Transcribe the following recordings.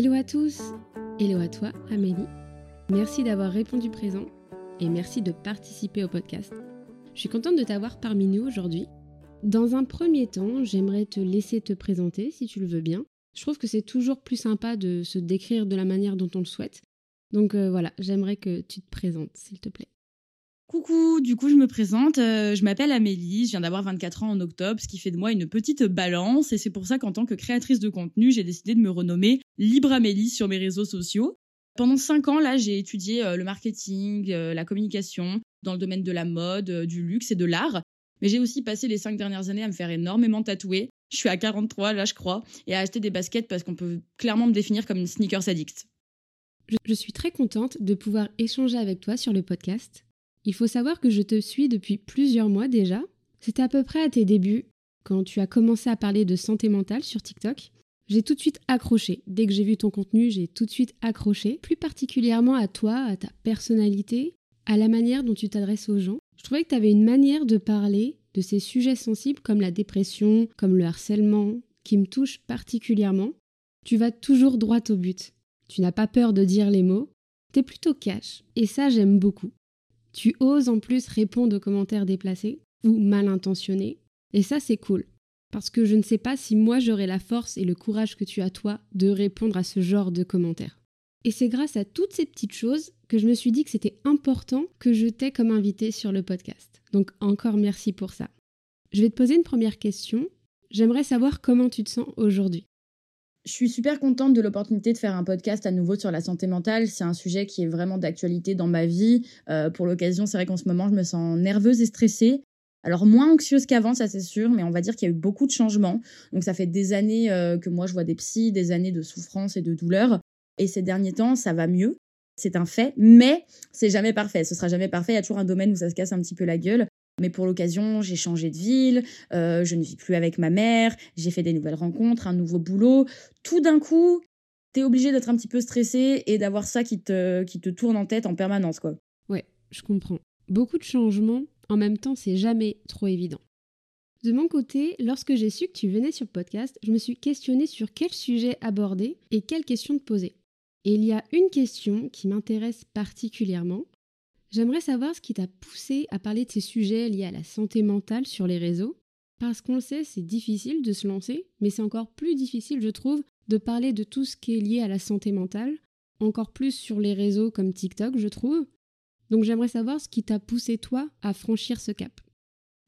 Hello à tous, hello à toi Amélie. Merci d'avoir répondu présent et merci de participer au podcast. Je suis contente de t'avoir parmi nous aujourd'hui. Dans un premier temps, j'aimerais te laisser te présenter si tu le veux bien. Je trouve que c'est toujours plus sympa de se décrire de la manière dont on le souhaite. Donc euh, voilà, j'aimerais que tu te présentes s'il te plaît. Coucou, du coup je me présente, euh, je m'appelle Amélie, je viens d'avoir 24 ans en octobre, ce qui fait de moi une petite balance et c'est pour ça qu'en tant que créatrice de contenu, j'ai décidé de me renommer Libre Amélie sur mes réseaux sociaux. Pendant 5 ans là, j'ai étudié euh, le marketing, euh, la communication dans le domaine de la mode, du luxe et de l'art, mais j'ai aussi passé les 5 dernières années à me faire énormément tatouer. Je suis à 43 là, je crois, et à acheter des baskets parce qu'on peut clairement me définir comme une sneakers addict. Je suis très contente de pouvoir échanger avec toi sur le podcast il faut savoir que je te suis depuis plusieurs mois déjà. C'était à peu près à tes débuts, quand tu as commencé à parler de santé mentale sur TikTok. J'ai tout de suite accroché. Dès que j'ai vu ton contenu, j'ai tout de suite accroché, plus particulièrement à toi, à ta personnalité, à la manière dont tu t'adresses aux gens. Je trouvais que tu avais une manière de parler de ces sujets sensibles comme la dépression, comme le harcèlement, qui me touchent particulièrement. Tu vas toujours droit au but. Tu n'as pas peur de dire les mots. T'es plutôt cash. Et ça, j'aime beaucoup. Tu oses en plus répondre aux commentaires déplacés ou mal intentionnés. Et ça, c'est cool. Parce que je ne sais pas si moi j'aurai la force et le courage que tu as toi de répondre à ce genre de commentaires. Et c'est grâce à toutes ces petites choses que je me suis dit que c'était important que je t'ai comme invité sur le podcast. Donc encore merci pour ça. Je vais te poser une première question. J'aimerais savoir comment tu te sens aujourd'hui. Je suis super contente de l'opportunité de faire un podcast à nouveau sur la santé mentale. C'est un sujet qui est vraiment d'actualité dans ma vie. Euh, pour l'occasion, c'est vrai qu'en ce moment, je me sens nerveuse et stressée. Alors moins anxieuse qu'avant, ça c'est sûr, mais on va dire qu'il y a eu beaucoup de changements. Donc ça fait des années euh, que moi je vois des psys, des années de souffrance et de douleur. Et ces derniers temps, ça va mieux. C'est un fait, mais c'est jamais parfait. Ce sera jamais parfait. Il y a toujours un domaine où ça se casse un petit peu la gueule. Mais pour l'occasion, j'ai changé de ville, euh, je ne vis plus avec ma mère, j'ai fait des nouvelles rencontres, un nouveau boulot. Tout d'un coup, t'es obligé d'être un petit peu stressé et d'avoir ça qui te, tourne en tête en permanence, quoi. Ouais, je comprends. Beaucoup de changements, en même temps, c'est jamais trop évident. De mon côté, lorsque j'ai su que tu venais sur le podcast, je me suis questionnée sur quel sujet aborder et quelles questions te poser. Et il y a une question qui m'intéresse particulièrement, J'aimerais savoir ce qui t'a poussé à parler de ces sujets liés à la santé mentale sur les réseaux. Parce qu'on le sait, c'est difficile de se lancer, mais c'est encore plus difficile, je trouve, de parler de tout ce qui est lié à la santé mentale, encore plus sur les réseaux comme TikTok, je trouve. Donc j'aimerais savoir ce qui t'a poussé, toi, à franchir ce cap.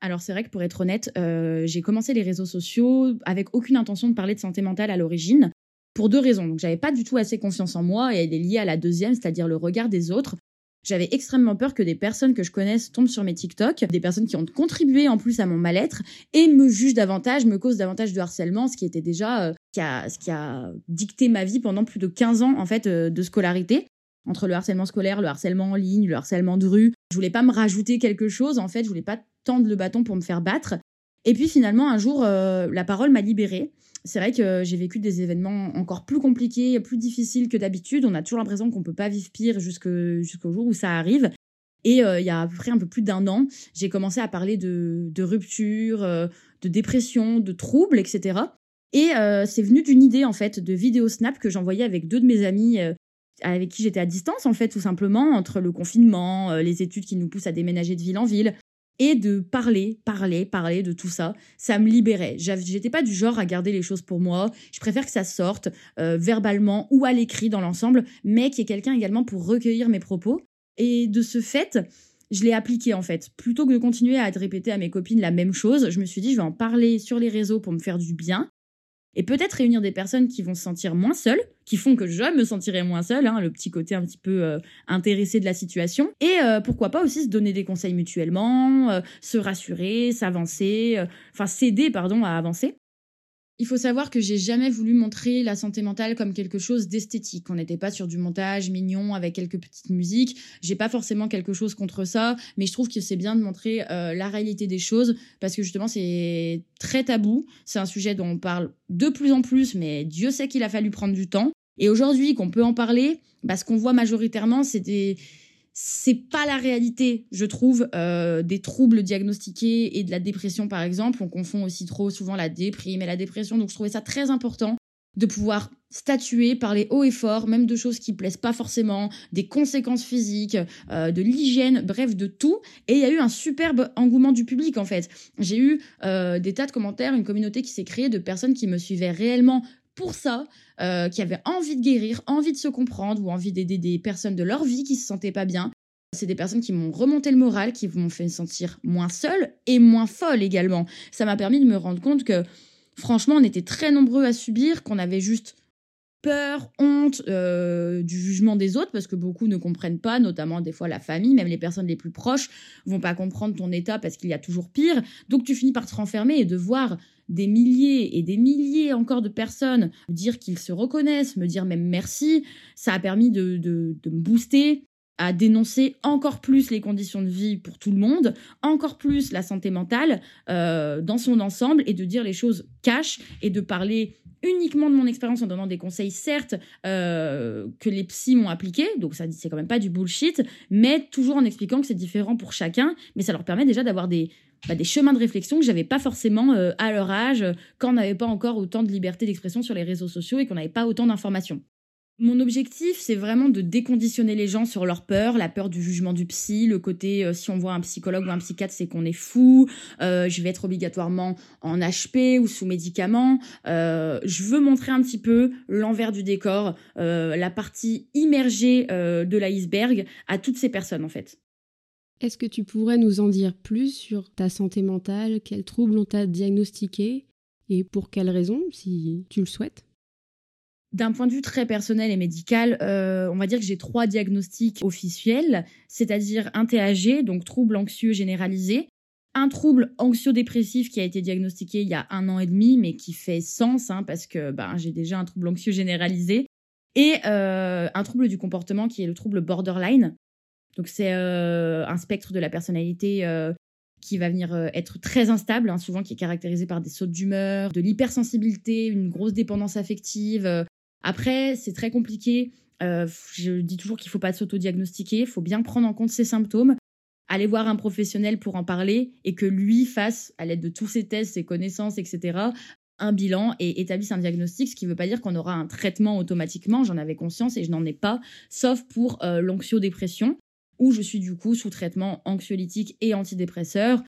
Alors c'est vrai que pour être honnête, euh, j'ai commencé les réseaux sociaux avec aucune intention de parler de santé mentale à l'origine, pour deux raisons. Donc j'avais pas du tout assez confiance en moi et elle est liée à la deuxième, c'est-à-dire le regard des autres. J'avais extrêmement peur que des personnes que je connaisse tombent sur mes TikTok, des personnes qui ont contribué en plus à mon mal-être et me jugent davantage, me causent davantage de harcèlement, ce qui était déjà euh, a, ce qui a dicté ma vie pendant plus de 15 ans en fait euh, de scolarité entre le harcèlement scolaire, le harcèlement en ligne, le harcèlement de rue. Je voulais pas me rajouter quelque chose en fait, je voulais pas tendre le bâton pour me faire battre. Et puis finalement un jour euh, la parole m'a libérée c'est vrai que j'ai vécu des événements encore plus compliqués, plus difficiles que d'habitude. On a toujours l'impression qu'on peut pas vivre pire jusqu'au jour où ça arrive. Et euh, il y a à peu près un peu plus d'un an, j'ai commencé à parler de, de rupture, euh, de dépression, de troubles, etc. Et euh, c'est venu d'une idée en fait de vidéo snap que j'envoyais avec deux de mes amis avec qui j'étais à distance en fait tout simplement entre le confinement, les études qui nous poussent à déménager de ville en ville, et de parler, parler, parler de tout ça, ça me libérait. J'étais pas du genre à garder les choses pour moi. Je préfère que ça sorte euh, verbalement ou à l'écrit dans l'ensemble, mais qu'il y ait quelqu'un également pour recueillir mes propos. Et de ce fait, je l'ai appliqué en fait. Plutôt que de continuer à répéter à mes copines la même chose, je me suis dit je vais en parler sur les réseaux pour me faire du bien et peut-être réunir des personnes qui vont se sentir moins seules, qui font que je me sentirai moins seule, hein, le petit côté un petit peu euh, intéressé de la situation, et euh, pourquoi pas aussi se donner des conseils mutuellement, euh, se rassurer, s'avancer, enfin s'aider pardon à avancer. Il faut savoir que j'ai jamais voulu montrer la santé mentale comme quelque chose d'esthétique. On n'était pas sur du montage mignon avec quelques petites musiques. J'ai pas forcément quelque chose contre ça, mais je trouve que c'est bien de montrer euh, la réalité des choses parce que justement c'est très tabou. C'est un sujet dont on parle de plus en plus, mais Dieu sait qu'il a fallu prendre du temps. Et aujourd'hui qu'on peut en parler, bah, ce qu'on voit majoritairement, c'est des c'est pas la réalité, je trouve, euh, des troubles diagnostiqués et de la dépression, par exemple. On confond aussi trop souvent la déprime et la dépression. Donc, je trouvais ça très important de pouvoir statuer, parler haut et fort, même de choses qui plaisent pas forcément, des conséquences physiques, euh, de l'hygiène, bref, de tout. Et il y a eu un superbe engouement du public, en fait. J'ai eu euh, des tas de commentaires, une communauté qui s'est créée de personnes qui me suivaient réellement pour ça, euh, qui avaient envie de guérir, envie de se comprendre ou envie d'aider des personnes de leur vie qui se sentaient pas bien. C'est des personnes qui m'ont remonté le moral, qui m'ont fait sentir moins seule et moins folle également. Ça m'a permis de me rendre compte que franchement, on était très nombreux à subir, qu'on avait juste peur, honte euh, du jugement des autres, parce que beaucoup ne comprennent pas, notamment des fois la famille, même les personnes les plus proches vont pas comprendre ton état parce qu'il y a toujours pire. Donc tu finis par te renfermer et de voir des milliers et des milliers encore de personnes dire qu'ils se reconnaissent, me dire même merci, ça a permis de, de, me booster, à dénoncer encore plus les conditions de vie pour tout le monde, encore plus la santé mentale euh, dans son ensemble et de dire les choses cash et de parler uniquement de mon expérience en donnant des conseils, certes, euh, que les psys m'ont appliqués, donc ça c'est quand même pas du bullshit, mais toujours en expliquant que c'est différent pour chacun, mais ça leur permet déjà d'avoir des, bah, des chemins de réflexion que j'avais pas forcément euh, à leur âge, quand on n'avait pas encore autant de liberté d'expression sur les réseaux sociaux et qu'on n'avait pas autant d'informations. Mon objectif, c'est vraiment de déconditionner les gens sur leur peur, la peur du jugement du psy, le côté euh, si on voit un psychologue ou un psychiatre, c'est qu'on est fou, euh, je vais être obligatoirement en HP ou sous médicaments. Je veux montrer un petit peu l'envers du décor, la partie immergée de l'iceberg à toutes ces personnes en fait. Est-ce que tu pourrais nous en dire plus sur ta santé mentale Quels troubles on t'a diagnostiqué Et pour quelles raisons, si tu le souhaites? D'un point de vue très personnel et médical, euh, on va dire que j'ai trois diagnostics officiels, c'est-à-dire un TAG, donc trouble anxieux généralisé, un trouble anxio-dépressif qui a été diagnostiqué il y a un an et demi, mais qui fait sens hein, parce que ben, j'ai déjà un trouble anxieux généralisé, et euh, un trouble du comportement qui est le trouble borderline. Donc c'est euh, un spectre de la personnalité qui va venir être très instable, hein, souvent qui est caractérisé par des sautes d'humeur, de l'hypersensibilité, une grosse dépendance affective, après, c'est très compliqué. Euh, je dis toujours qu'il faut pas s'auto-diagnostiquer, il faut bien prendre en compte ses symptômes, aller voir un professionnel pour en parler et que lui fasse, à l'aide de tous ses tests, ses connaissances, etc., un bilan et établisse un diagnostic, ce qui ne veut pas dire qu'on aura un traitement automatiquement, j'en avais conscience et je n'en ai pas, sauf pour euh, l'anxio-dépression, où je suis du coup sous traitement anxiolytique et antidépresseur.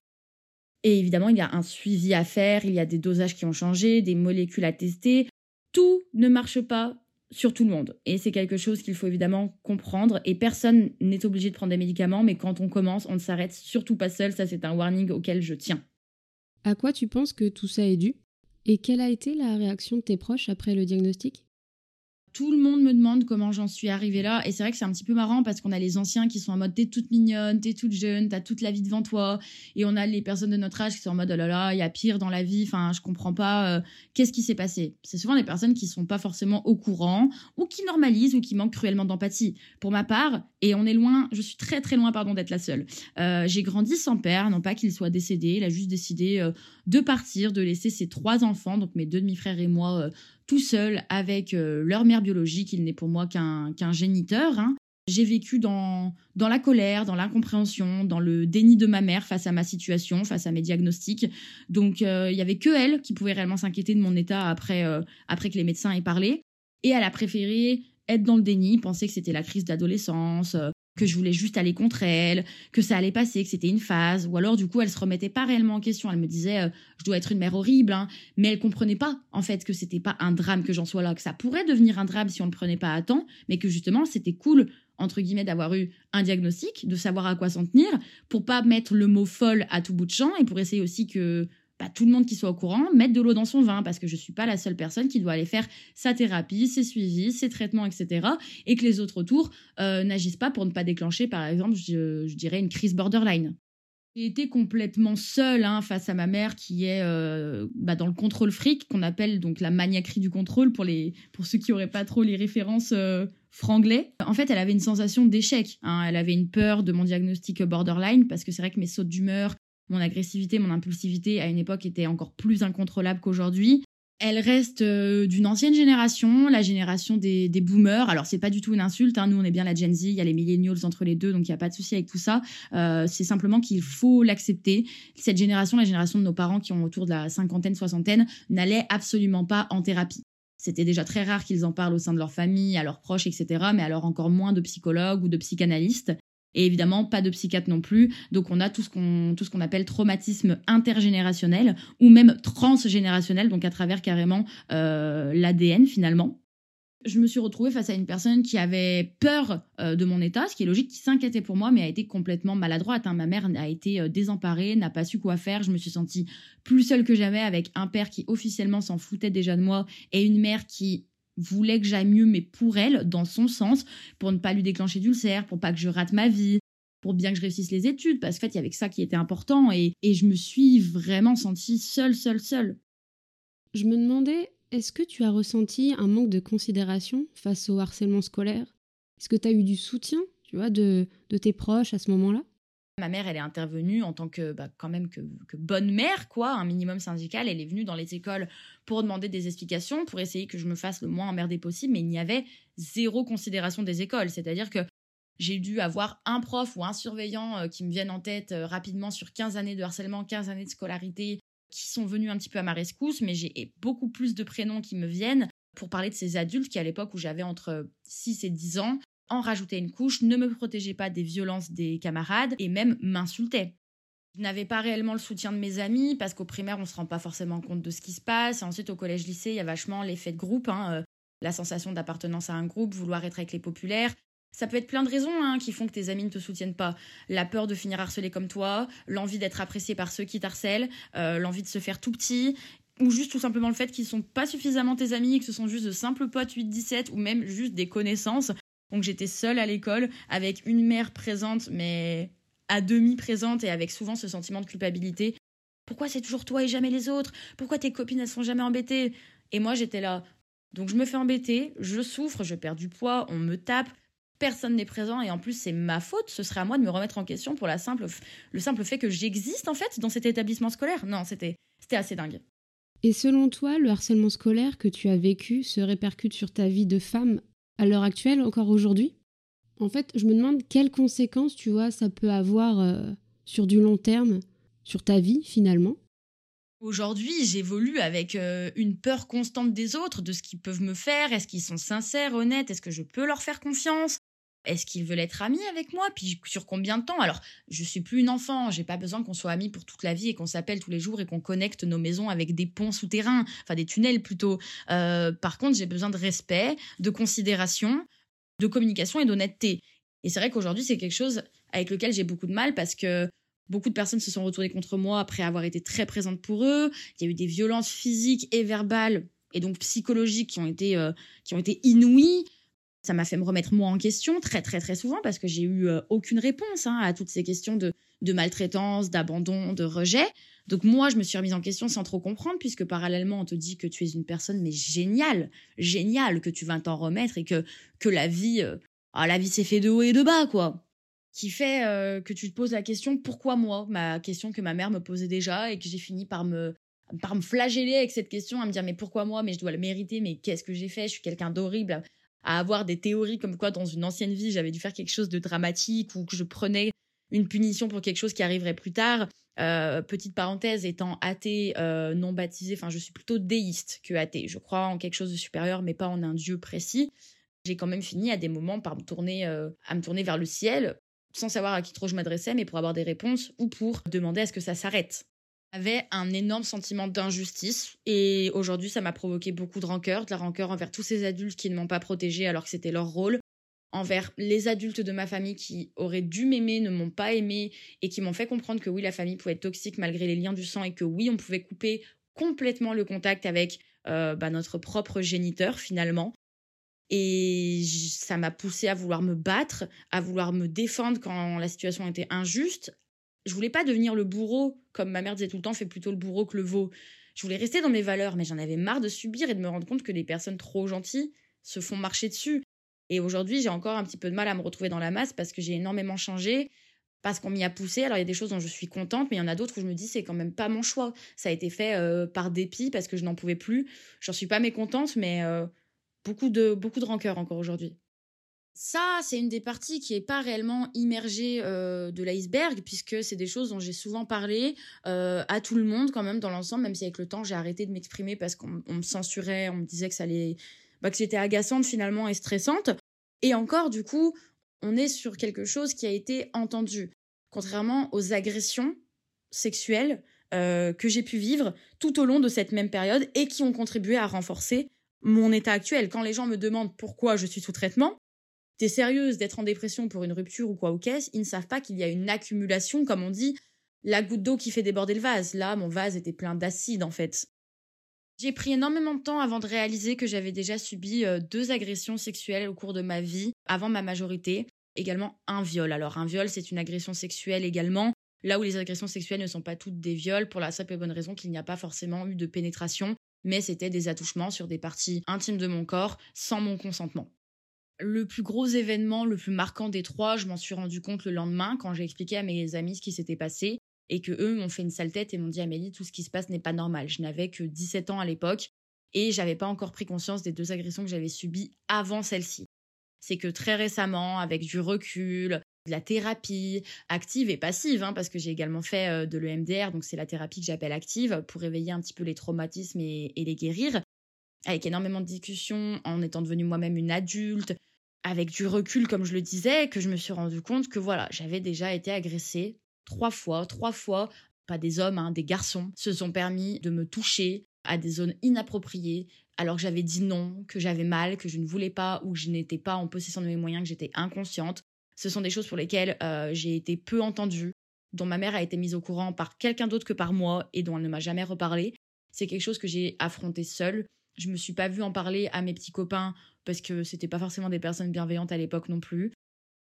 Et évidemment, il y a un suivi à faire, il y a des dosages qui ont changé, des molécules à tester, tout ne marche pas sur tout le monde. Et c'est quelque chose qu'il faut évidemment comprendre. Et personne n'est obligé de prendre des médicaments, mais quand on commence, on ne s'arrête surtout pas seul. Ça, c'est un warning auquel je tiens. À quoi tu penses que tout ça est dû? Et quelle a été la réaction de tes proches après le diagnostic? Tout le monde me demande comment j'en suis arrivée là. Et c'est vrai que c'est un petit peu marrant parce qu'on a les anciens qui sont en mode t'es toute mignonne, t'es toute jeune, t'as toute la vie devant toi. Et on a les personnes de notre âge qui sont en mode oh là là, il y a pire dans la vie, enfin, je comprends pas, euh, qu'est-ce qui s'est passé. C'est souvent des personnes qui sont pas forcément au courant ou qui normalisent ou qui manquent cruellement d'empathie. Pour ma part, et on est loin, je suis très très loin, pardon, d'être la seule. Euh, j'ai grandi sans père, non pas qu'il soit décédé, il a juste décidé euh, de partir, de laisser ses trois enfants, donc mes deux demi-frères et moi, tout seul avec euh, leur mère biologique. Il n'est pour moi qu'un géniteur. Hein. J'ai vécu dans, dans la colère, dans l'incompréhension, dans le déni de ma mère face à ma situation, face à mes diagnostics. Donc, euh, il y avait que elle qui pouvait réellement s'inquiéter de mon état après, euh, après que les médecins aient parlé. Et elle a préféré être dans le déni, penser que c'était la crise d'adolescence, que je voulais juste aller contre elle, que ça allait passer, que c'était une phase, ou alors du coup elle se remettait pas réellement en question, elle me disait euh, je dois être une mère horrible, hein. mais elle comprenait pas en fait que c'était pas un drame que j'en sois là, que ça pourrait devenir un drame si on le prenait pas à temps, mais que justement c'était cool entre guillemets d'avoir eu un diagnostic, de savoir à quoi s'en tenir, pour pas mettre le mot folle à tout bout de champ et pour essayer aussi que tout le monde qui soit au courant, mettre de l'eau dans son vin, parce que je ne suis pas la seule personne qui doit aller faire sa thérapie, ses suivis, ses traitements, etc. Et que les autres autour euh, n'agissent pas pour ne pas déclencher, par exemple, je, dirais, une crise borderline. J'ai été complètement seule hein, face à ma mère qui est euh, bah, dans le contrôle fric, qu'on appelle donc la maniaquerie du contrôle pour, les, pour ceux qui n'auraient pas trop les références euh, franglais. En fait, elle avait une sensation d'échec. Hein. Elle avait une peur de mon diagnostic borderline parce que c'est vrai que mes sautes d'humeur, mon agressivité, mon impulsivité à une époque était encore plus incontrôlable qu'aujourd'hui. Elle reste euh, d'une ancienne génération, la génération des, boomers. Alors c'est pas du tout une insulte, hein. nous on est bien la Gen Z, il y a les millennials entre les deux, donc il n'y a pas de souci avec tout ça. Euh, c'est simplement qu'il faut l'accepter. Cette génération, la génération de nos parents qui ont autour de la cinquantaine, soixantaine, n'allait absolument pas en thérapie C'était déjà très rare qu'ils en parlent au sein de leur famille, à leurs proches, etc. Mais alors encore moins de psychologues ou de psychanalystes. Et évidemment, pas de psychiatre non plus. Donc, on a tout ce qu'on, tout ce qu'on appelle traumatisme intergénérationnel ou même transgénérationnel, donc à travers carrément euh, l'ADN finalement. Je me suis retrouvée face à une personne qui avait peur euh, de mon état, ce qui est logique, qui s'inquiétait pour moi, mais a été complètement maladroite. Hein. Ma mère a été euh, désemparée, n'a pas su quoi faire. Je me suis sentie plus seule que jamais avec un père qui officiellement s'en foutait déjà de moi et une mère qui voulait que j'aille mieux, mais pour elle, dans son sens, pour ne pas lui déclencher d'ulcère, pour pas que je rate ma vie, pour bien que je réussisse les études, parce qu'en fait, il y avait que ça qui était important, et, et je me suis vraiment sentie seule, seule, seule. Je me demandais, est-ce que tu as ressenti un manque de considération face au harcèlement scolaire? Est-ce que tu as eu du soutien, tu vois, de, de tes proches à ce moment-là? Ma mère, elle est intervenue en tant que, bah, quand même, que, bonne mère, quoi, un minimum syndical. Elle est venue dans les écoles pour demander des explications, pour essayer que je me fasse le moins emmerder possible, mais il n'y avait zéro considération des écoles. C'est-à-dire que j'ai dû avoir un prof ou un surveillant euh, qui me viennent en tête euh, rapidement sur 15 années de harcèlement, 15 années de scolarité, qui sont venus un petit peu à ma rescousse, mais j'ai beaucoup plus de prénoms qui me viennent pour parler de ces adultes qui, à l'époque où j'avais entre 6 et 10 ans, en rajouter une couche, ne me protégeait pas des violences des camarades et même m'insultait. Je n'avais pas réellement le soutien de mes amis parce qu'au primaire, on se rend pas forcément compte de ce qui se passe. Et ensuite, au collège-lycée, il y a vachement l'effet de groupe, hein, euh, la sensation d'appartenance à un groupe, vouloir être avec les populaires. Ça peut être plein de raisons hein, qui font que tes amis ne te soutiennent pas. La peur de finir harcelé comme toi, l'envie d'être apprécié par ceux qui t'harcèlent, euh, l'envie de se faire tout petit, ou juste tout simplement le fait qu'ils sont pas suffisamment tes amis, que ce sont juste de simples potes 8-17 ou même juste des connaissances donc j'étais seule à l'école avec une mère présente, mais à demi présente et avec souvent ce sentiment de culpabilité. Pourquoi c'est toujours toi et jamais les autres? Pourquoi tes copines elles sont jamais embêtées? Et moi j'étais là. Donc je me fais embêter, je souffre, je perds du poids, on me tape, personne n'est présent et en plus c'est ma faute, ce serait à moi de me remettre en question pour le simple fait que j'existe en fait dans cet établissement scolaire. Non, c'était c'était assez dingue. Et selon toi, le harcèlement scolaire que tu as vécu se répercute sur ta vie de femme à l'heure actuelle, encore aujourd'hui? En fait, je me demande quelles conséquences, tu vois, ça peut avoir euh, sur du long terme, sur ta vie finalement. Aujourd'hui, j'évolue avec euh, une peur constante des autres, de ce qu'ils peuvent me faire. Est-ce qu'ils sont sincères, honnêtes Est-ce que je peux leur faire confiance? Est-ce qu'ils veulent être amis avec moi? Puis sur combien de temps? Alors, je suis plus une enfant, j'ai pas besoin qu'on soit amis pour toute la vie et qu'on s'appelle tous les jours et qu'on connecte nos maisons avec des ponts souterrains, enfin des tunnels plutôt. Euh, par contre, j'ai besoin de respect, de considération, de communication et d'honnêteté. Et c'est vrai qu'aujourd'hui, c'est quelque chose avec lequel j'ai beaucoup de mal parce que beaucoup de personnes se sont retournées contre moi après avoir été très présente pour eux. Il y a eu des violences physiques et verbales et donc psychologiques qui ont été, euh, qui ont été inouïes. Ça m'a fait me remettre moi en question très très très souvent parce que j'ai eu euh, aucune réponse hein, à toutes ces questions de, maltraitance, d'abandon, de rejet. Donc moi, je me suis remise en question sans trop comprendre puisque parallèlement, on te dit que tu es une personne mais géniale, géniale, que tu vas t'en remettre et que, que la vie, euh, ah, la vie s'est fait de haut et de bas quoi. Qui fait euh, que tu te poses la question pourquoi moi? Ma question que ma mère me posait déjà et que j'ai fini par me par me flageller avec cette question, à me dire mais pourquoi moi? Mais je dois le mériter, mais qu'est-ce que j'ai fait? Je suis quelqu'un d'horrible à avoir des théories comme quoi dans une ancienne vie j'avais dû faire quelque chose de dramatique ou que je prenais une punition pour quelque chose qui arriverait plus tard. Euh, petite parenthèse, étant athée, euh, non baptisée, enfin je suis plutôt déiste que athée. Je crois en quelque chose de supérieur, mais pas en un dieu précis. J'ai quand même fini à des moments par me tourner, euh, à me tourner vers le ciel, sans savoir à qui trop je m'adressais, mais pour avoir des réponses ou pour demander à ce que ça s'arrête avait un énorme sentiment d'injustice et aujourd'hui ça m'a provoqué beaucoup de rancœur, de la rancœur envers tous ces adultes qui ne m'ont pas protégée alors que c'était leur rôle, envers les adultes de ma famille qui auraient dû m'aimer, ne m'ont pas aimé et qui m'ont fait comprendre que oui la famille pouvait être toxique malgré les liens du sang et que oui on pouvait couper complètement le contact avec euh, bah, notre propre géniteur finalement. Et ça m'a poussé à vouloir me battre, à vouloir me défendre quand la situation était injuste, je voulais pas devenir le bourreau, comme ma mère disait tout le temps, fais plutôt le bourreau que le veau. Je voulais rester dans mes valeurs, mais j'en avais marre de subir et de me rendre compte que des personnes trop gentilles se font marcher dessus. Et aujourd'hui, j'ai encore un petit peu de mal à me retrouver dans la masse parce que j'ai énormément changé, parce qu'on m'y a poussé. Alors il y a des choses dont je suis contente, mais il y en a d'autres où je me dis c'est quand même pas mon choix. Ça a été fait euh, par dépit parce que je n'en pouvais plus. J'en suis pas mécontente, mais euh, beaucoup de beaucoup de rancœur encore aujourd'hui. Ça, c'est une des parties qui n'est pas réellement immergée euh, de l'iceberg, puisque c'est des choses dont j'ai souvent parlé euh, à tout le monde quand même dans l'ensemble, même si avec le temps j'ai arrêté de m'exprimer parce qu'on me censurait, on me disait que ça allait, bah, que j'étais agaçante finalement et stressante. Et encore, du coup, on est sur quelque chose qui a été entendu, contrairement aux agressions sexuelles euh, que j'ai pu vivre tout au long de cette même période et qui ont contribué à renforcer mon état actuel. Quand les gens me demandent pourquoi je suis sous traitement, t'es sérieuse d'être en dépression pour une rupture ou quoi ou qu'est-ce, ils ne savent pas qu'il y a une accumulation, comme on dit, la goutte d'eau qui fait déborder le vase. Là, mon vase était plein d'acide en fait. J'ai pris énormément de temps avant de réaliser que j'avais déjà subi euh, deux agressions sexuelles au cours de ma vie, avant ma majorité, également un viol. Alors un viol, c'est une agression sexuelle également, là où les agressions sexuelles ne sont pas toutes des viols, pour la simple et bonne raison qu'il n'y a pas forcément eu de pénétration, mais c'était des attouchements sur des parties intimes de mon corps sans mon consentement. Le plus gros événement, le plus marquant des trois, je m'en suis rendu compte le lendemain quand j'ai expliqué à mes amis ce qui s'était passé et que eux m'ont fait une sale tête et m'ont dit Amélie, tout ce qui se passe n'est pas normal. Je n'avais que 17 ans à l'époque et j'avais pas encore pris conscience des deux agressions que j'avais subies avant celle-ci. C'est que très récemment, avec du recul, de la thérapie active et passive, hein, parce que j'ai également fait euh, de l'EMDR, donc c'est la thérapie que j'appelle active, pour réveiller un petit peu les traumatismes et, et les guérir, avec énormément de discussions, en étant devenue moi-même une adulte, avec du recul, comme je le disais, que je me suis rendu compte que voilà, j'avais déjà été agressée trois fois, trois fois, pas des hommes, hein, des garçons, se sont permis de me toucher à des zones inappropriées, alors que j'avais dit non, que j'avais mal, que je ne voulais pas, ou que je n'étais pas en possession de mes moyens, que j'étais inconsciente. Ce sont des choses pour lesquelles euh, j'ai été peu entendue, dont ma mère a été mise au courant par quelqu'un d'autre que par moi et dont elle ne m'a jamais reparlé. C'est quelque chose que j'ai affronté seule. Je me suis pas vue en parler à mes petits copains parce que c'était pas forcément des personnes bienveillantes à l'époque non plus.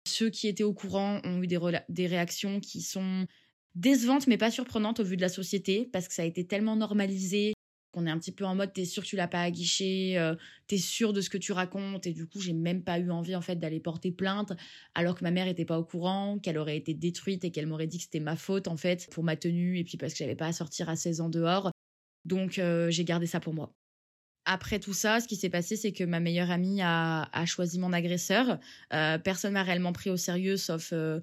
Ceux qui étaient au courant ont eu des, réactions qui sont décevantes mais pas surprenantes au vu de la société parce que ça a été tellement normalisé qu'on est un petit peu en mode t'es sûr que tu l'as pas aguiché, euh, t'es sûr de ce que tu racontes et du coup j'ai même pas eu envie en fait d'aller porter plainte alors que ma mère était pas au courant, qu'elle aurait été détruite et qu'elle m'aurait dit que c'était ma faute en fait pour ma tenue et puis parce que j'avais pas à sortir à 16 ans dehors. Donc euh, j'ai gardé ça pour moi après tout ça, ce qui s'est passé, c'est que ma meilleure amie a, choisi mon agresseur. Euh, personne m'a réellement pris au sérieux, sauf euh,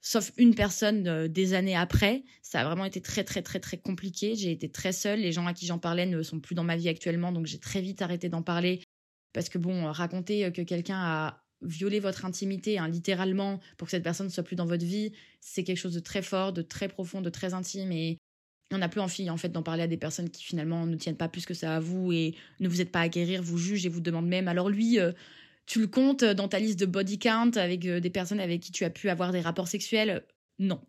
sauf une personne euh, des années après. Ça a vraiment été très très très très compliqué. J'ai été très seule. Les gens à qui j'en parlais ne sont plus dans ma vie actuellement, donc j'ai très vite arrêté d'en parler parce que bon, raconter que quelqu'un a violé votre intimité, hein, littéralement, pour que cette personne ne soit plus dans votre vie, c'est quelque chose de très fort, de très profond, de très intime et on n'a plus envie en fait d'en parler à des personnes qui finalement ne tiennent pas plus que ça à vous et ne vous êtes pas à guérir, vous jugent et vous demandent même alors lui euh, tu le comptes dans ta liste de body count avec euh, des personnes avec qui tu as pu avoir des rapports sexuels? Non.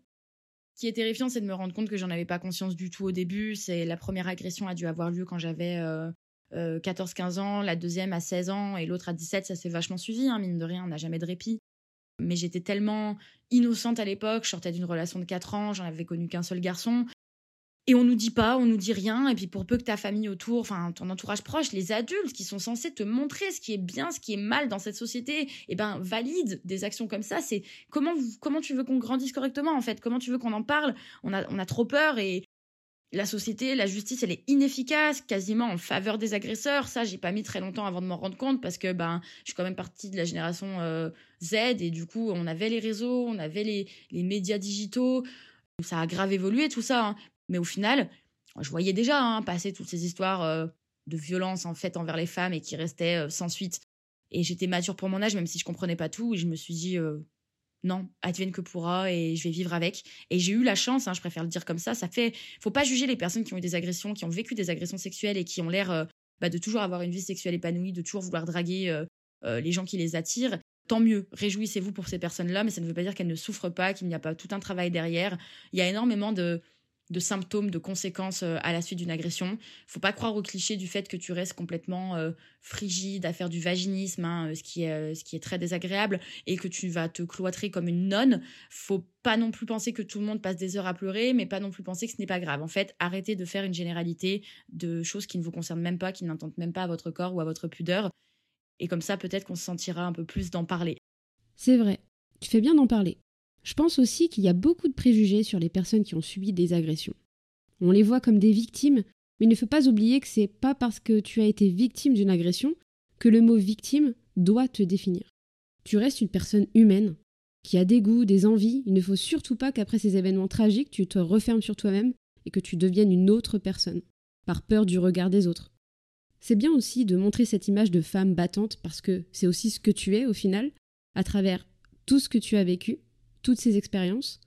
Ce qui est terrifiant, c'est de me rendre compte que j'en avais pas conscience du tout au début. C'est la première agression a dû avoir lieu quand j'avais 14-15 euh, ans, la deuxième à 16 ans et l'autre à 17. Ça s'est vachement suivi, hein, mine de rien, on n'a jamais de répit. Mais j'étais tellement innocente à l'époque, je sortais d'une relation de 4 ans, j'en avais connu qu'un seul garçon. Et on nous dit pas, on nous dit rien. Et puis pour peu que ta famille autour, enfin ton entourage proche, les adultes qui sont censés te montrer ce qui est bien, ce qui est mal dans cette société, eh ben valide des actions comme ça. C'est comment comment tu veux qu'on grandisse correctement en fait? Comment tu veux qu'on en parle? On a on a trop peur et la société, la justice, elle est inefficace, quasiment en faveur des agresseurs. Ça, j'ai pas mis très longtemps avant de m'en rendre compte parce que ben, je suis quand même partie de la génération euh, Z et du coup, on avait les réseaux, on avait les, les médias digitaux. Ça a grave évolué tout ça. Hein. Mais au final, je voyais déjà hein, passer toutes ces histoires euh, de violence en fait envers les femmes et qui restaient euh, sans suite. Et j'étais mature pour mon âge, même si je comprenais pas tout. Et je me suis dit euh, non, advienne que pourra et je vais vivre avec. Et j'ai eu la chance, hein, je préfère le dire comme ça. Ça fait, faut pas juger les personnes qui ont eu des agressions, qui ont vécu des agressions sexuelles et qui ont l'air bah, de toujours avoir une vie sexuelle épanouie, de toujours vouloir draguer les gens qui les attirent tant mieux, réjouissez-vous pour ces personnes-là, mais ça ne veut pas dire qu'elles ne souffrent pas, qu'il n'y a pas tout un travail derrière. Il y a énormément de, de symptômes, de conséquences euh, à la suite d'une agression. Faut pas croire au cliché du fait que tu restes complètement euh, frigide à faire du vaginisme, hein, euh, ce qui est très désagréable, et que tu vas te cloîtrer comme une nonne. Faut pas non plus penser que tout le monde passe des heures à pleurer, mais pas non plus penser que ce n'est pas grave. En fait, arrêtez de faire une généralité de choses qui ne vous concernent même pas, qui n'entendent même pas à votre corps ou à votre pudeur. Et comme ça, peut-être qu'on se sentira un peu plus d'en parler. C'est vrai. Tu fais bien d'en parler. Je pense aussi qu'il y a beaucoup de préjugés sur les personnes qui ont subi des agressions. On les voit comme des victimes, mais il ne faut pas oublier que c'est pas parce que tu as été victime d'une agression que le mot victime doit te définir. Tu restes une personne humaine, qui a des goûts, des envies. Il ne faut surtout pas qu'après ces événements tragiques, tu te refermes sur toi-même et que tu deviennes une autre personne, par peur du regard des autres. C'est bien aussi de montrer cette image de femme battante parce que c'est aussi ce que tu es au final, à travers tout ce que tu as vécu, toutes ces expériences.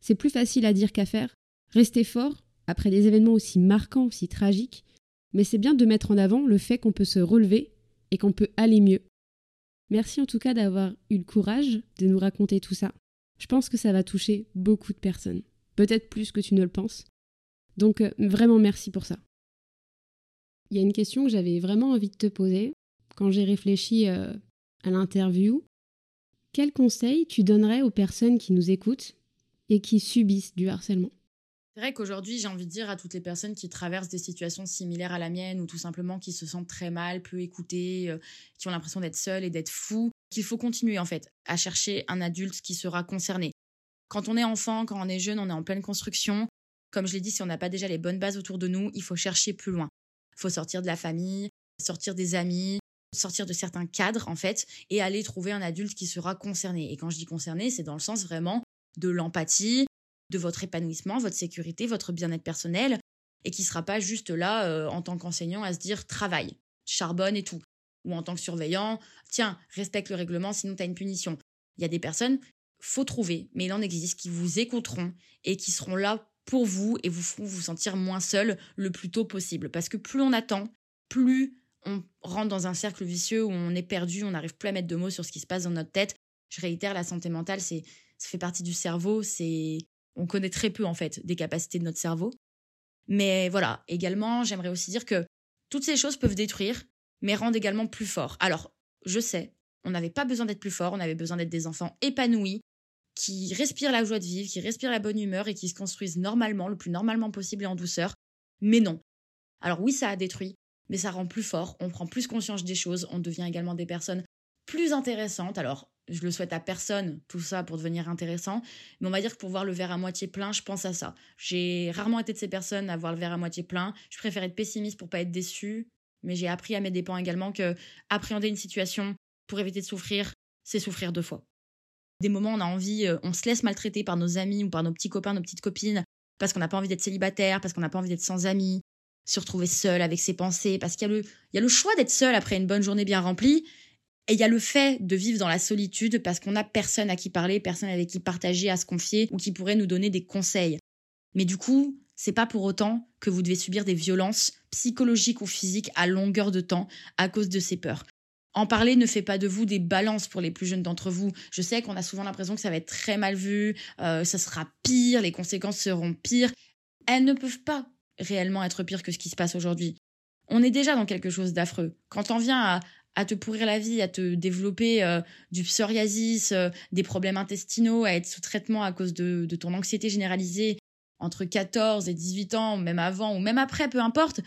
C'est plus facile à dire qu'à faire. Rester fort après des événements aussi marquants, aussi tragiques, mais c'est bien de mettre en avant le fait qu'on peut se relever et qu'on peut aller mieux. Merci en tout cas d'avoir eu le courage de nous raconter tout ça. Je pense que ça va toucher beaucoup de personnes, peut-être plus que tu ne le penses. Donc euh, vraiment merci pour ça. Il y a une question que j'avais vraiment envie de te poser quand j'ai réfléchi euh, à l'interview. Quel conseil tu donnerais aux personnes qui nous écoutent et qui subissent du harcèlement? C'est vrai qu'aujourd'hui, j'ai envie de dire à toutes les personnes qui traversent des situations similaires à la mienne ou tout simplement qui se sentent très mal, peu écoutées, euh, qui ont l'impression d'être seules et d'être fous, qu'il faut continuer en fait à chercher un adulte qui sera concerné. Quand on est enfant, quand on est jeune, on est en pleine construction. Comme je l'ai dit, si on n'a pas déjà les bonnes bases autour de nous, il faut chercher plus loin. Il faut sortir de la famille, sortir des amis, sortir de certains cadres en fait et aller trouver un adulte qui sera concerné. Et quand je dis concerné, c'est dans le sens vraiment de l'empathie, de votre épanouissement, votre sécurité, votre bien-être personnel, et qui sera pas juste là euh, en tant qu'enseignant à se dire travaille, charbonne et tout. Ou en tant que surveillant, tiens, respecte le règlement, sinon tu as une punition. Il y a des personnes, faut trouver, mais il en existe, qui vous écouteront et qui seront là pour vous et vous feront vous sentir moins seul le plus tôt possible. Parce que plus on attend, plus on rentre dans un cercle vicieux où on est perdu, on n'arrive plus à mettre de mots sur ce qui se passe dans notre tête. Je réitère, la santé mentale, c'est ça fait partie du cerveau, c'est on connaît très peu en fait des capacités de notre cerveau. Mais voilà, également, j'aimerais aussi dire que toutes ces choses peuvent détruire, mais rendent également plus fort. Alors, je sais, on n'avait pas besoin d'être plus fort, on avait besoin d'être des enfants épanouis, qui respirent la joie de vivre, qui respirent la bonne humeur et qui se construisent normalement, le plus normalement possible et en douceur. Mais non. Alors oui, ça a détruit, mais ça rend plus fort, on prend plus conscience des choses, on devient également des personnes plus intéressantes. Alors, je le souhaite à personne, tout ça pour devenir intéressant. Mais on va dire que pour voir le verre à moitié plein, je pense à ça. J'ai rarement été de ces personnes à voir le verre à moitié plein. Je préfère être pessimiste pour pas être déçu. Mais j'ai appris à mes dépens également que appréhender une situation pour éviter de souffrir, c'est souffrir deux fois. Des moments, on a envie, euh, on se laisse maltraiter par nos amis ou par nos petits copains, nos petites copines, parce qu'on n'a pas envie d'être célibataire, parce qu'on n'a pas envie d'être sans amis, se retrouver seul avec ses pensées, parce qu'il y, y a le choix d'être seul après une bonne journée bien remplie, et il y a le fait de vivre dans la solitude parce qu'on n'a personne à qui parler, personne avec qui partager, à se confier ou qui pourrait nous donner des conseils. Mais du coup, c'est pas pour autant que vous devez subir des violences psychologiques ou physiques à longueur de temps à cause de ces peurs. En parler ne fait pas de vous des balances pour les plus jeunes d'entre vous. Je sais qu'on a souvent l'impression que ça va être très mal vu, euh, ça sera pire, les conséquences seront pires. Elles ne peuvent pas réellement être pires que ce qui se passe aujourd'hui. On est déjà dans quelque chose d'affreux. Quand on vient à, à te pourrir la vie, à te développer euh, du psoriasis, euh, des problèmes intestinaux, à être sous traitement à cause de, ton anxiété généralisée entre 14 et 18 ans, même avant ou même après, peu importe,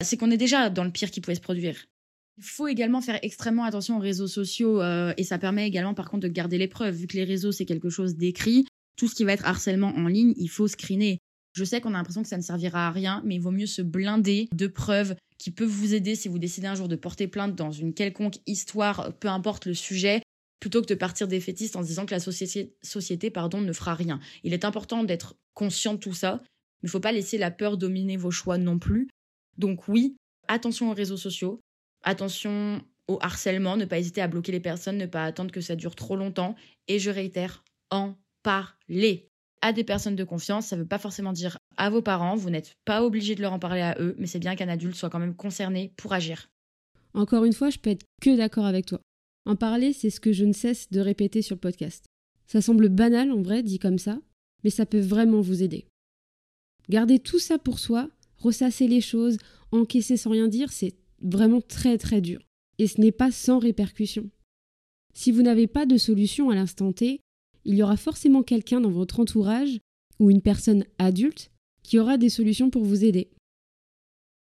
c'est qu'on est déjà dans le pire qui pouvait se produire. Il faut également faire extrêmement attention aux réseaux sociaux euh, et ça permet également par contre de garder les preuves. Vu que les réseaux c'est quelque chose d'écrit, tout ce qui va être harcèlement en ligne, il faut screener. Je sais qu'on a l'impression que ça ne servira à rien, mais il vaut mieux se blinder de preuves qui peuvent vous aider si vous décidez un jour de porter plainte dans une quelconque histoire, peu importe le sujet, plutôt que de partir des fétistes en se disant que la société, société pardon, ne fera rien. Il est important d'être conscient de tout ça, mais il ne faut pas laisser la peur dominer vos choix non plus. Donc oui, attention aux réseaux sociaux, attention au harcèlement, ne pas hésiter à bloquer les personnes, ne pas attendre que ça dure trop longtemps, et je réitère, en parler à des personnes de confiance. Ça ne veut pas forcément dire à vos parents, vous n'êtes pas obligé de leur en parler à eux, mais c'est bien qu'un adulte soit quand même concerné pour agir. Encore une fois, je peux être que d'accord avec toi. En parler, c'est ce que je ne cesse de répéter sur le podcast. Ça semble banal en vrai, dit comme ça, mais ça peut vraiment vous aider. Garder tout ça pour soi, ressasser les choses, encaisser sans rien dire, c'est vraiment très très dur. Et ce n'est pas sans répercussions. Si vous n'avez pas de solution à l'instant T, il y aura forcément quelqu'un dans votre entourage ou une personne adulte qui aura des solutions pour vous aider.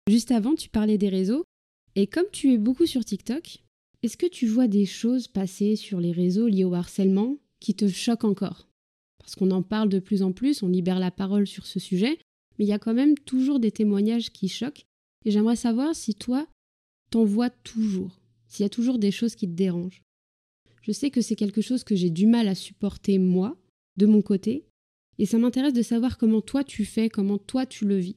Juste avant, tu parlais des réseaux, et comme tu es beaucoup sur TikTok, est-ce que tu vois des choses passer sur les réseaux liés au harcèlement qui te choquent encore? Parce qu'on en parle de plus en plus, on libère la parole sur ce sujet, mais il y a quand même toujours des témoignages qui choquent, et j'aimerais savoir si toi, t'en vois toujours, s'il y a toujours des choses qui te dérangent. Je sais que c'est quelque chose que j'ai du mal à supporter moi, de mon côté, et ça m'intéresse de savoir comment toi tu fais, comment toi tu le vis.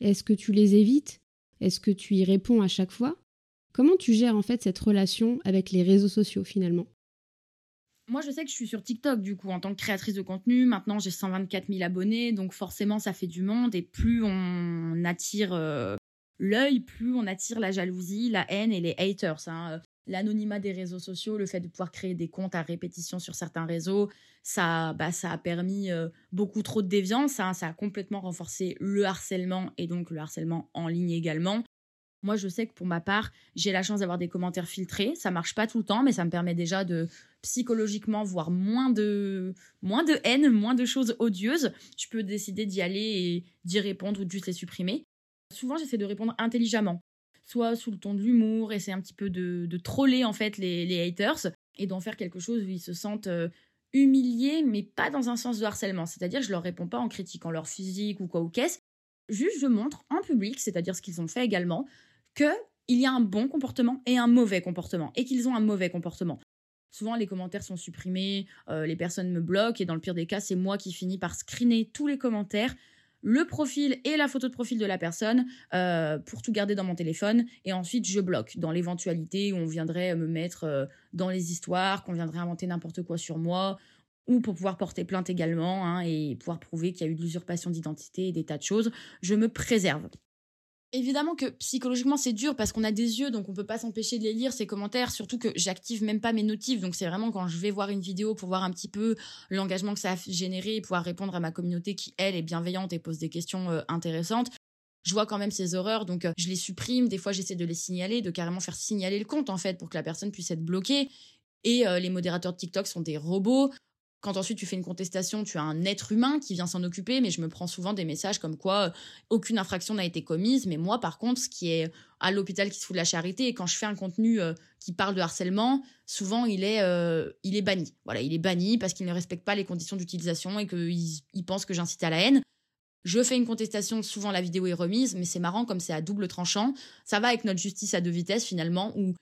Est-ce que tu les évites? Est-ce que tu y réponds à chaque fois? Comment tu gères en fait cette relation avec les réseaux sociaux finalement? Moi, je sais que je suis sur TikTok, du coup, en tant que créatrice de contenu. Maintenant, j'ai 124 000 abonnés, donc forcément, ça fait du monde. Et plus on attire euh, l'œil, plus on attire la jalousie, la haine et les haters. Hein. L'anonymat des réseaux sociaux, le fait de pouvoir créer des comptes à répétition sur certains réseaux, ça, bah, ça a permis euh, beaucoup trop de déviance. Hein. Ça a complètement renforcé le harcèlement et donc le harcèlement en ligne également. Moi, je sais que pour ma part, j'ai la chance d'avoir des commentaires filtrés. Ça marche pas tout le temps, mais ça me permet déjà de psychologiquement voir moins de, moins de haine, moins de choses odieuses. Tu peux décider d'y aller et d'y répondre ou de juste les supprimer. Souvent, j'essaie de répondre intelligemment, soit sous le ton de l'humour, essayer un petit peu de, troller en fait les, les haters et d'en faire quelque chose où ils se sentent euh, humiliés, mais pas dans un sens de harcèlement. C'est-à-dire, je leur réponds pas en critiquant leur physique ou quoi ou qu'est-ce. Juste, je montre en public, c'est-à-dire ce qu'ils ont fait également, qu'il y a un bon comportement et un mauvais comportement, et qu'ils ont un mauvais comportement. Souvent, les commentaires sont supprimés, euh, les personnes me bloquent, et dans le pire des cas, c'est moi qui finis par screener tous les commentaires, le profil et la photo de profil de la personne euh, pour tout garder dans mon téléphone, et ensuite je bloque dans l'éventualité où on viendrait me mettre euh, dans les histoires, qu'on viendrait inventer n'importe quoi sur moi, ou pour pouvoir porter plainte également, hein, et pouvoir prouver qu'il y a eu de l'usurpation d'identité et des tas de choses, je me préserve. Évidemment que psychologiquement c'est dur parce qu'on a des yeux donc on peut pas s'empêcher de les lire ces commentaires. Surtout que j'active même pas mes notifs. Donc c'est vraiment quand je vais voir une vidéo pour voir un petit peu l'engagement que ça a généré et pouvoir répondre à ma communauté qui elle est bienveillante et pose des questions euh, intéressantes. Je vois quand même ces horreurs donc euh, je les supprime. Des fois j'essaie de les signaler de carrément faire signaler le compte en fait pour que la personne puisse être bloquée. Et euh, les modérateurs de TikTok sont des robots quand ensuite tu fais une contestation, tu as un être humain qui vient s'en occuper, mais je me prends souvent des messages comme quoi euh, aucune infraction n'a été commise, mais moi par contre, ce qui est à l'hôpital qui se fout de la charité, et quand je fais un contenu euh, qui parle de harcèlement, souvent il est, euh, il est banni. Voilà, il est banni parce qu'il ne respecte pas les conditions d'utilisation et qu'il il pense que j'incite à la haine. Je fais une contestation, souvent la vidéo est remise, mais c'est marrant comme c'est à double tranchant. Ça va avec notre justice à deux vitesses finalement, où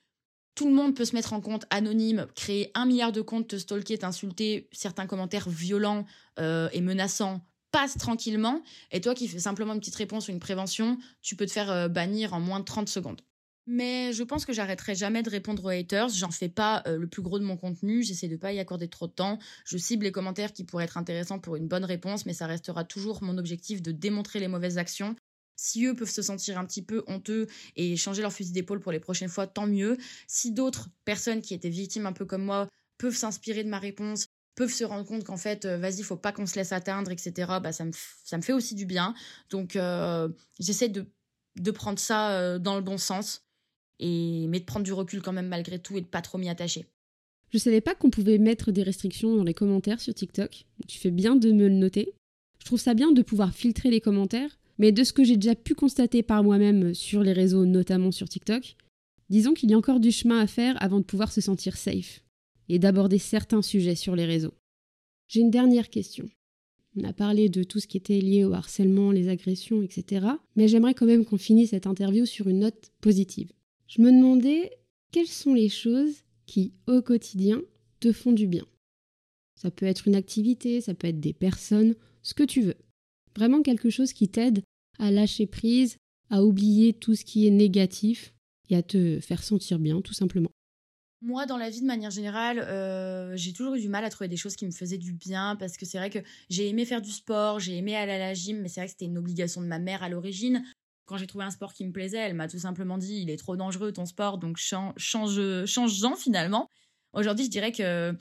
tout le monde peut se mettre en compte anonyme, créer un milliard de comptes, te stalker, t'insulter, certains commentaires violents euh, et menaçants passent tranquillement. Et toi qui fais simplement une petite réponse ou une prévention, tu peux te faire euh, bannir en moins de 30 secondes. Mais je pense que j'arrêterai jamais de répondre aux haters. J'en fais pas euh, le plus gros de mon contenu. J'essaie de pas y accorder trop de temps. Je cible les commentaires qui pourraient être intéressants pour une bonne réponse, mais ça restera toujours mon objectif de démontrer les mauvaises actions si eux peuvent se sentir un petit peu honteux et changer leur fusil d'épaule pour les prochaines fois, tant mieux. Si d'autres personnes qui étaient victimes un peu comme moi peuvent s'inspirer de ma réponse, peuvent se rendre compte qu'en fait, euh, vas-y, faut pas qu'on se laisse atteindre, etc., bah, ça, me, ça me fait aussi du bien. Donc, euh, j'essaie de, de prendre ça euh, dans le bon sens, et, mais de prendre du recul quand même malgré tout et de pas trop m'y attacher. Je savais pas qu'on pouvait mettre des restrictions dans les commentaires sur TikTok. Tu fais bien de me le noter. Je trouve ça bien de pouvoir filtrer les commentaires mais de ce que j'ai déjà pu constater par moi-même sur les réseaux, notamment sur TikTok, disons qu'il y a encore du chemin à faire avant de pouvoir se sentir safe et d'aborder certains sujets sur les réseaux. J'ai une dernière question. On a parlé de tout ce qui était lié au harcèlement, les agressions, etc. Mais j'aimerais quand même qu'on finisse cette interview sur une note positive. Je me demandais quelles sont les choses qui, au quotidien, te font du bien? Ça peut être une activité, ça peut être des personnes, ce que tu veux. Vraiment quelque chose qui t'aide à lâcher prise, à oublier tout ce qui est négatif et à te faire sentir bien, tout simplement. Moi, dans la vie de manière générale, euh, j'ai toujours eu du mal à trouver des choses qui me faisaient du bien parce que c'est vrai que j'ai aimé faire du sport, j'ai aimé aller à la gym, mais c'est vrai que c'était une obligation de ma mère à l'origine. Quand j'ai trouvé un sport qui me plaisait, elle m'a tout simplement dit il est trop dangereux ton sport, donc change, change-en finalement. Aujourd'hui, je dirais que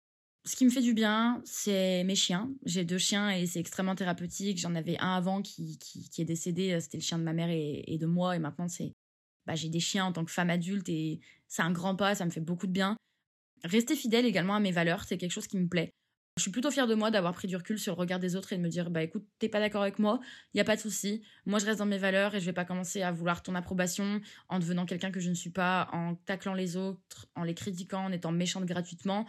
ce qui me fait du bien, c'est mes chiens. J'ai deux chiens et c'est extrêmement thérapeutique. J'en avais un avant qui, est décédé. Euh, c'était le chien de ma mère et, de moi. Et maintenant, c'est, bah, j'ai des chiens en tant que femme adulte et c'est un grand pas. Ça me fait beaucoup de bien. Rester fidèle également à mes valeurs, c'est quelque chose qui me plaît. Je suis plutôt fière de moi d'avoir pris du recul sur le regard des autres et de me dire, bah écoute, t'es pas d'accord avec moi, y a pas de souci. Moi, je reste dans mes valeurs et je vais pas commencer à vouloir ton approbation en devenant quelqu'un que je ne suis pas, en taclant les autres, en les critiquant, en étant méchante gratuitement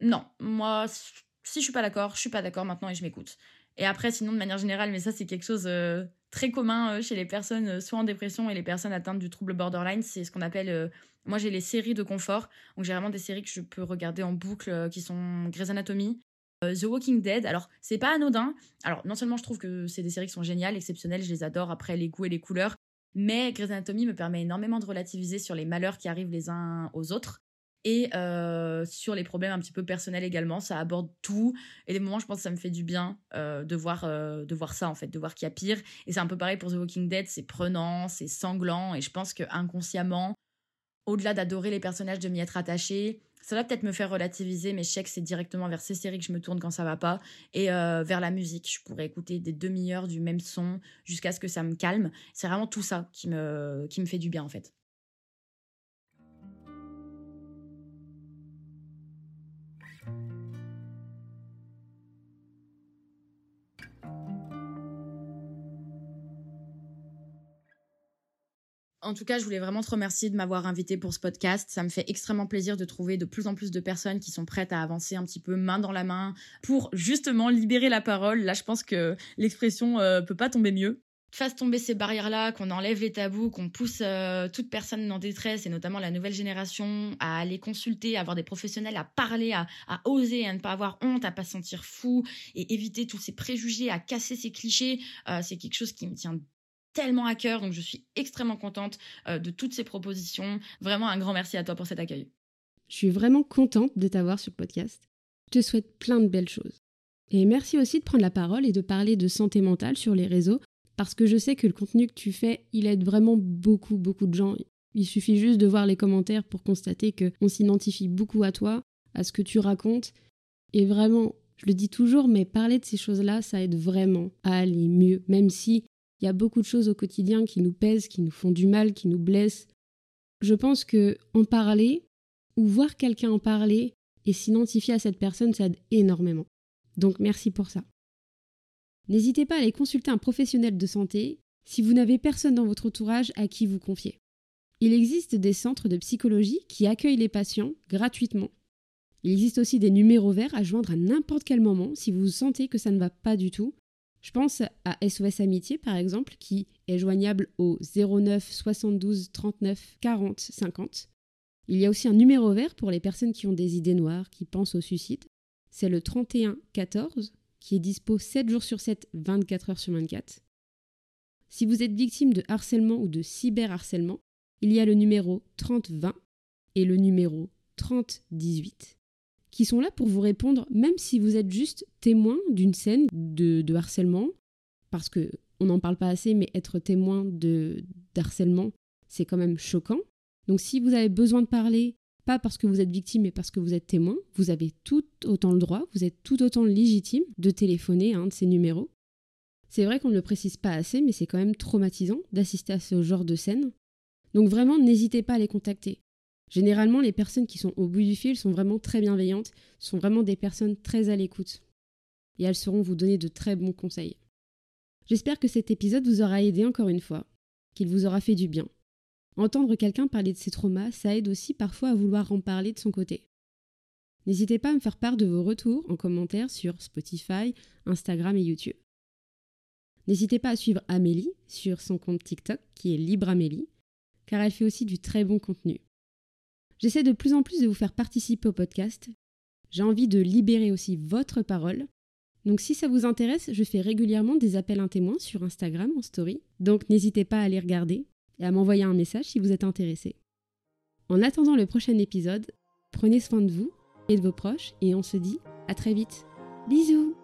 non, moi, si je suis pas d'accord, je suis pas d'accord maintenant et je m'écoute. Et après, sinon, de manière générale, mais ça, c'est quelque chose euh, très commun euh, chez les personnes euh, soit en dépression et les personnes atteintes du trouble borderline, c'est ce qu'on appelle. moi, j'ai les séries de confort. Donc, j'ai vraiment des séries que je peux regarder en boucle qui sont Grey's Anatomy, The Walking Dead. Alors, c'est pas anodin. Alors, non seulement je trouve que c'est des séries qui sont géniales, exceptionnelles, je les adore après les goûts et les couleurs, mais Grey's Anatomy me permet énormément de relativiser sur les malheurs qui arrivent les uns aux autres et euh, sur les problèmes un petit peu personnels également. Ça aborde tout et des moments, je pense que ça me fait du bien euh, de voir euh, de voir ça en fait, de voir qu'il y a pire. Et c'est un peu pareil pour The Walking Dead, c'est prenant, c'est sanglant et je pense que inconsciemment, au-delà d'adorer les personnages, de m'y être attaché, ça va peut-être me faire relativiser, mais je sais que c'est directement vers ces séries que je me tourne quand ça va pas et vers la musique. Je pourrais écouter des demi-heures du même son jusqu'à ce que ça me calme. C'est vraiment tout ça qui me qui me fait du bien en fait. En tout cas, je voulais vraiment te remercier de m'avoir invité pour ce podcast. Ça me fait extrêmement plaisir de trouver de plus en plus de personnes qui sont prêtes à avancer un petit peu main dans la main pour justement libérer la parole. Là, je pense que l'expression euh, peut pas tomber mieux fasse tomber ces barrières-là, qu'on enlève les tabous, qu'on pousse euh, toute personne en détresse, et notamment la nouvelle génération, à aller consulter, à avoir des professionnels, à parler, à, oser, à ne pas avoir honte, à pas se sentir fou, et éviter tous ces préjugés, à casser ces clichés, euh, c'est quelque chose qui me tient tellement à cœur, donc je suis extrêmement contente euh, de toutes ces propositions. Vraiment un grand merci à toi pour cet accueil. Je suis vraiment contente de t'avoir sur le podcast. Je te souhaite plein de belles choses. Et merci aussi de prendre la parole et de parler de santé mentale sur les réseaux, parce que je sais que le contenu que tu fais, il aide vraiment beaucoup, beaucoup de gens. Il suffit juste de voir les commentaires pour constater qu'on s'identifie beaucoup à toi, à ce que tu racontes. Et vraiment, je le dis toujours, mais parler de ces choses-là, ça aide vraiment à aller mieux, même si il y a beaucoup de choses au quotidien qui nous pèsent, qui nous font du mal, qui nous blessent. Je pense que en parler ou voir quelqu'un en parler et s'identifier à cette personne, ça aide énormément. Donc merci pour ça. N'hésitez pas à aller consulter un professionnel de santé si vous n'avez personne dans votre entourage à qui vous confier. Il existe des centres de psychologie qui accueillent les patients gratuitement. Il existe aussi des numéros verts à joindre à n'importe quel moment si vous sentez que ça ne va pas du tout je pense à SOS Amitié, par exemple, qui est joignable au 09 72 39 40 50. Il y a aussi un numéro vert pour les personnes qui ont des idées noires, qui pensent au suicide. C'est le 31 14, qui est dispo 7 jours sur 7, 24 heures sur 24. Si vous êtes victime de harcèlement ou de cyberharcèlement, il y a le numéro 30 20 et le numéro 30 18 qui sont là pour vous répondre, même si vous êtes juste témoin d'une scène de, harcèlement, parce que on n'en parle pas assez, mais être témoin de harcèlement, c'est quand même choquant. Donc si vous avez besoin de parler, pas parce que vous êtes victime, mais parce que vous êtes témoin, vous avez tout autant le droit, vous êtes tout autant légitime de téléphoner à un de ces numéros. C'est vrai qu'on ne le précise pas assez, mais c'est quand même traumatisant d'assister à ce genre de scène. Donc vraiment, n'hésitez pas à les contacter. Généralement, les personnes qui sont au bout du fil sont vraiment très bienveillantes, sont vraiment des personnes très à l'écoute. Et elles sauront vous donner de très bons conseils. J'espère que cet épisode vous aura aidé encore une fois, qu'il vous aura fait du bien. Entendre quelqu'un parler de ses traumas, ça aide aussi parfois à vouloir en parler de son côté. N'hésitez pas à me faire part de vos retours en commentaire sur Spotify, Instagram et YouTube. N'hésitez pas à suivre Amélie sur son compte TikTok qui est Libre Amélie, car elle fait aussi du très bon contenu. J'essaie de plus en plus de vous faire participer au podcast. J'ai envie de libérer aussi votre parole. Donc si ça vous intéresse, je fais régulièrement des appels à un témoin sur Instagram en story. Donc n'hésitez pas à les regarder et à m'envoyer un message si vous êtes intéressé. En attendant le prochain épisode, prenez soin de vous et de vos proches et on se dit à très vite. Bisous